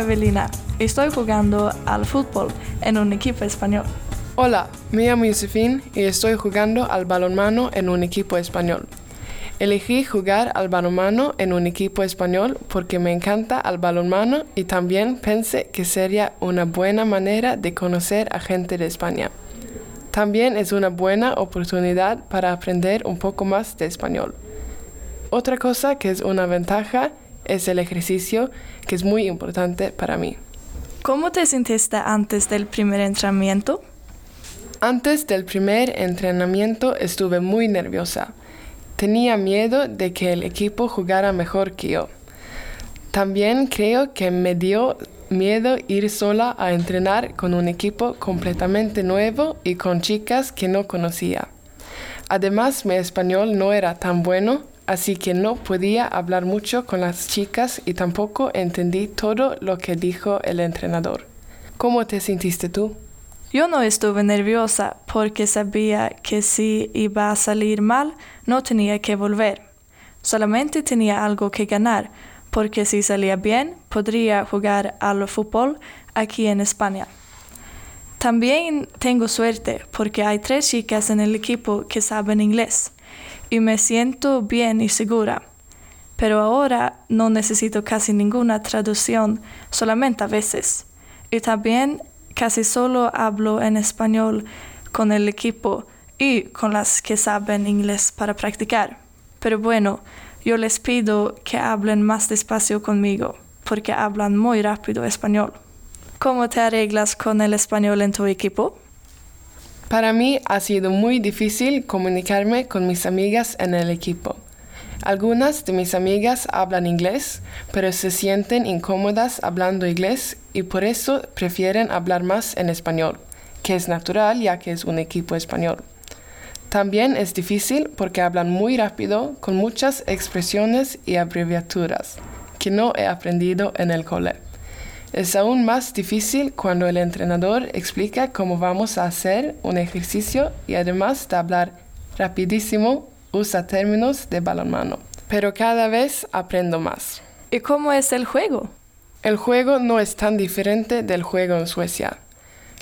Evelina. Estoy jugando al fútbol en un equipo español. Hola, me llamo Josefín y estoy jugando al balonmano en un equipo español. Elegí jugar al balonmano en un equipo español porque me encanta el balonmano y también pensé que sería una buena manera de conocer a gente de España. También es una buena oportunidad para aprender un poco más de español. Otra cosa que es una ventaja es el ejercicio, que es muy importante para mí. ¿Cómo te sentiste antes del primer entrenamiento? Antes del primer entrenamiento estuve muy nerviosa. Tenía miedo de que el equipo jugara mejor que yo. También creo que me dio miedo ir sola a entrenar con un equipo completamente nuevo y con chicas que no conocía. Además, mi español no era tan bueno, así que no podía hablar mucho con las chicas y tampoco entendí todo lo que dijo el entrenador. ¿Cómo te sentiste tú? Yo no estuve nerviosa porque sabía que si iba a salir mal, no tenía que volver. Solamente tenía algo que ganar, porque si salía bien, podría jugar al fútbol aquí en España. También tengo suerte porque hay tres chicas en el equipo que saben inglés y me siento bien y segura. Pero ahora no necesito casi ninguna traducción, solamente a veces. Y también casi solo hablo en español con el equipo y con las que saben inglés para practicar. Pero bueno, yo les pido que hablen más despacio conmigo, porque hablan muy rápido español. ¿Cómo te arreglas con el español en tu equipo? Para mí ha sido muy difícil comunicarme con mis amigas en el equipo. Algunas de mis amigas hablan inglés, pero se sienten incómodas hablando inglés y por eso prefieren hablar más en español, que es natural ya que es un equipo español. También es difícil porque hablan muy rápido con muchas expresiones y abreviaturas que no he aprendido en el cole. Es aún más difícil cuando el entrenador explica cómo vamos a hacer un ejercicio y además de hablar rapidísimo usa términos de balonmano. Pero cada vez aprendo más. ¿Y cómo es el juego? El juego no es tan diferente del juego en Suecia.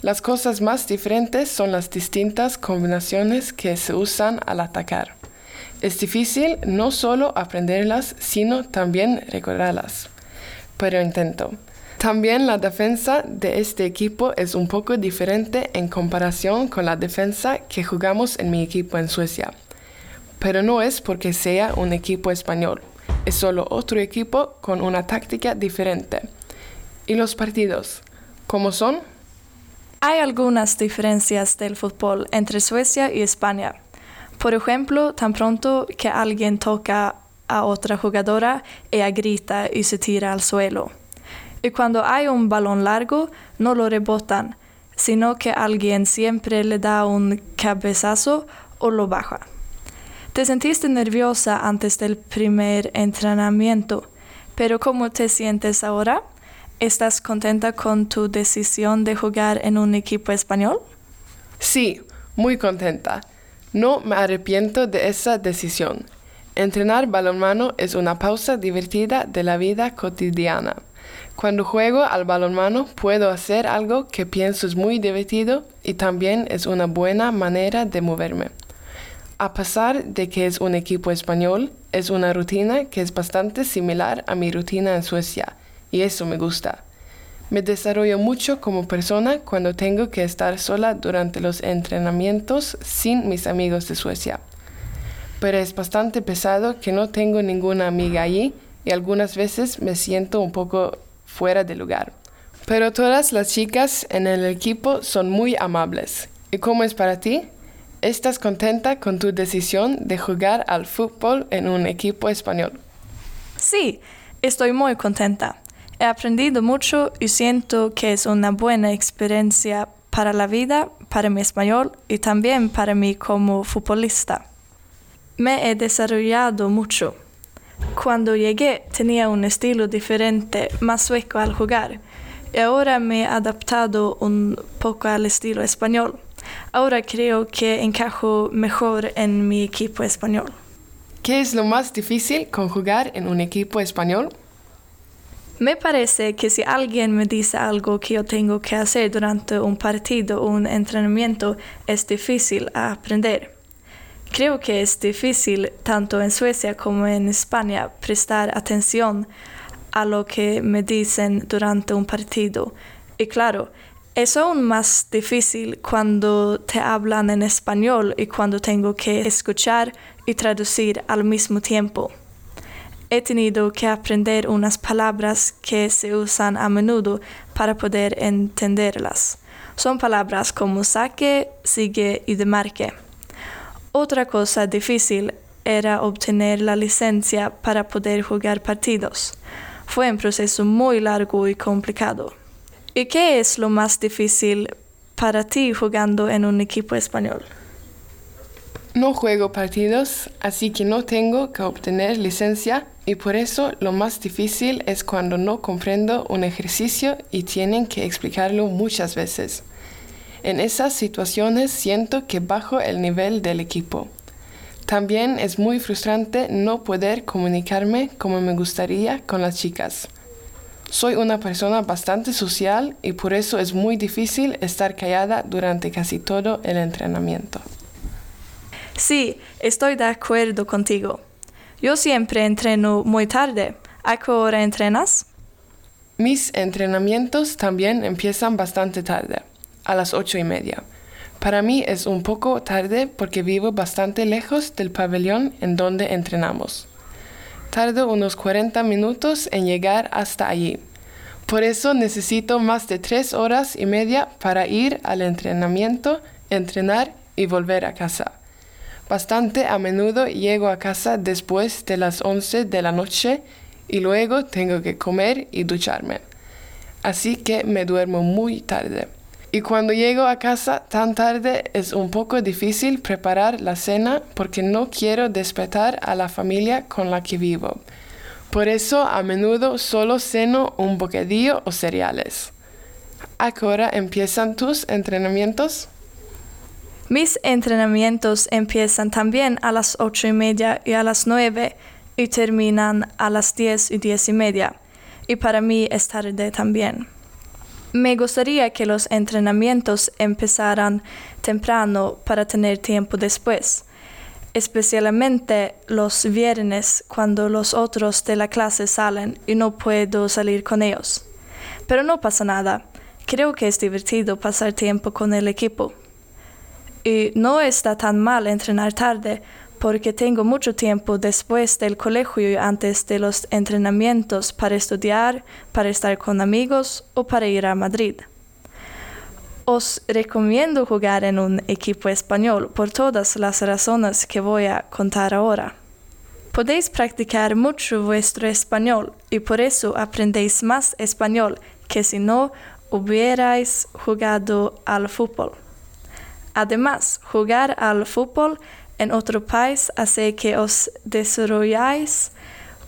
Las cosas más diferentes son las distintas combinaciones que se usan al atacar. Es difícil no solo aprenderlas, sino también recordarlas. Pero intento. También la defensa de este equipo es un poco diferente en comparación con la defensa que jugamos en mi equipo en Suecia. Pero no es porque sea un equipo español, es solo otro equipo con una táctica diferente. ¿Y los partidos? ¿Cómo son? Hay algunas diferencias del fútbol entre Suecia y España. Por ejemplo, tan pronto que alguien toca a otra jugadora, ella grita y se tira al suelo. Y cuando hay un balón largo, no lo rebotan, sino que alguien siempre le da un cabezazo o lo baja. Te sentiste nerviosa antes del primer entrenamiento, pero ¿cómo te sientes ahora? ¿Estás contenta con tu decisión de jugar en un equipo español? Sí, muy contenta. No me arrepiento de esa decisión. Entrenar balonmano es una pausa divertida de la vida cotidiana. Cuando juego al balonmano puedo hacer algo que pienso es muy divertido y también es una buena manera de moverme. A pesar de que es un equipo español, es una rutina que es bastante similar a mi rutina en Suecia y eso me gusta. Me desarrollo mucho como persona cuando tengo que estar sola durante los entrenamientos sin mis amigos de Suecia. Pero es bastante pesado que no tengo ninguna amiga allí y algunas veces me siento un poco fuera de lugar. Pero todas las chicas en el equipo son muy amables. ¿Y cómo es para ti? ¿Estás contenta con tu decisión de jugar al fútbol en un equipo español? Sí, estoy muy contenta. He aprendido mucho y siento que es una buena experiencia para la vida, para mi español y también para mí como futbolista. Me he desarrollado mucho. Cuando llegué tenía un estilo diferente, más sueco al jugar, y ahora me he adaptado un poco al estilo español. Ahora creo que encajo mejor en mi equipo español. ¿Qué es lo más difícil con jugar en un equipo español? Me parece que si alguien me dice algo que yo tengo que hacer durante un partido o un entrenamiento, es difícil aprender. Creo que es difícil, tanto en Suecia como en España, prestar atención a lo que me dicen durante un partido. Y claro, es aún más difícil cuando te hablan en español y cuando tengo que escuchar y traducir al mismo tiempo. He tenido que aprender unas palabras que se usan a menudo para poder entenderlas. Son palabras como saque, sigue y demarque. Otra cosa difícil era obtener la licencia para poder jugar partidos. Fue un proceso muy largo y complicado. ¿Y qué es lo más difícil para ti jugando en un equipo español? No juego partidos, así que no tengo que obtener licencia y por eso lo más difícil es cuando no comprendo un ejercicio y tienen que explicarlo muchas veces. En esas situaciones siento que bajo el nivel del equipo. También es muy frustrante no poder comunicarme como me gustaría con las chicas. Soy una persona bastante social y por eso es muy difícil estar callada durante casi todo el entrenamiento. Sí, estoy de acuerdo contigo. Yo siempre entreno muy tarde. ¿A qué hora entrenas? Mis entrenamientos también empiezan bastante tarde, a las ocho y media. Para mí es un poco tarde porque vivo bastante lejos del pabellón en donde entrenamos. Tardo unos 40 minutos en llegar hasta allí. Por eso necesito más de tres horas y media para ir al entrenamiento, entrenar y volver a casa. Bastante a menudo llego a casa después de las 11 de la noche y luego tengo que comer y ducharme. Así que me duermo muy tarde. Y cuando llego a casa tan tarde es un poco difícil preparar la cena porque no quiero despertar a la familia con la que vivo. Por eso a menudo solo ceno un bocadillo o cereales. ¿A qué empiezan tus entrenamientos? Mis entrenamientos empiezan también a las ocho y media y a las nueve y terminan a las diez y diez y media. Y para mí es tarde también. Me gustaría que los entrenamientos empezaran temprano para tener tiempo después, especialmente los viernes cuando los otros de la clase salen y no puedo salir con ellos. Pero no pasa nada, creo que es divertido pasar tiempo con el equipo. Y no está tan mal entrenar tarde porque tengo mucho tiempo después del colegio y antes de los entrenamientos para estudiar, para estar con amigos o para ir a Madrid. Os recomiendo jugar en un equipo español por todas las razones que voy a contar ahora. Podéis practicar mucho vuestro español y por eso aprendéis más español que si no hubierais jugado al fútbol. Además, jugar al fútbol en otro país hace que os desarrolláis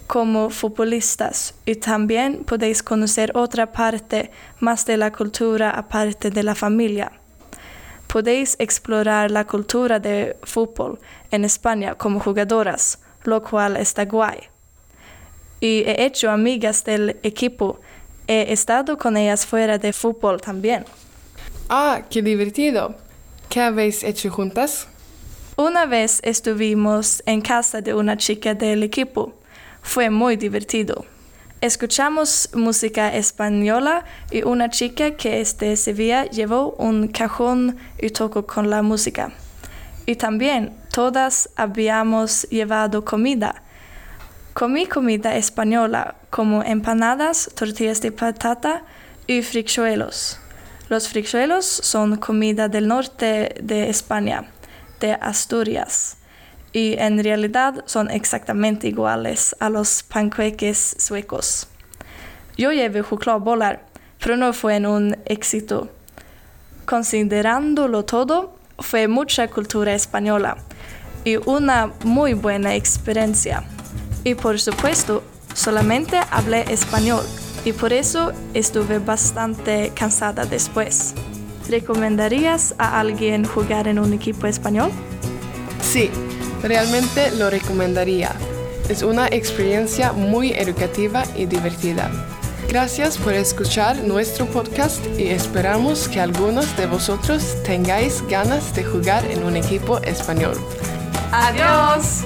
como futbolistas y también podéis conocer otra parte más de la cultura aparte de la familia. Podéis explorar la cultura de fútbol en España como jugadoras, lo cual está guay. Y he hecho amigas del equipo. He estado con ellas fuera de fútbol también. Ah, qué divertido. ¿Qué habéis hecho juntas? Una vez estuvimos en casa de una chica del equipo. Fue muy divertido. Escuchamos música española y una chica que es de Sevilla llevó un cajón y tocó con la música. Y también todas habíamos llevado comida. Comí comida española como empanadas, tortillas de patata y frichuelos. Los frichuelos son comida del norte de España de Asturias y en realidad son exactamente iguales a los panqueques suecos. Yo llevé chokladbollar, pero no fue un éxito. Considerándolo todo, fue mucha cultura española y una muy buena experiencia. Y por supuesto, solamente hablé español y por eso estuve bastante cansada después. ¿Recomendarías a alguien jugar en un equipo español? Sí, realmente lo recomendaría. Es una experiencia muy educativa y divertida. Gracias por escuchar nuestro podcast y esperamos que algunos de vosotros tengáis ganas de jugar en un equipo español. Adiós.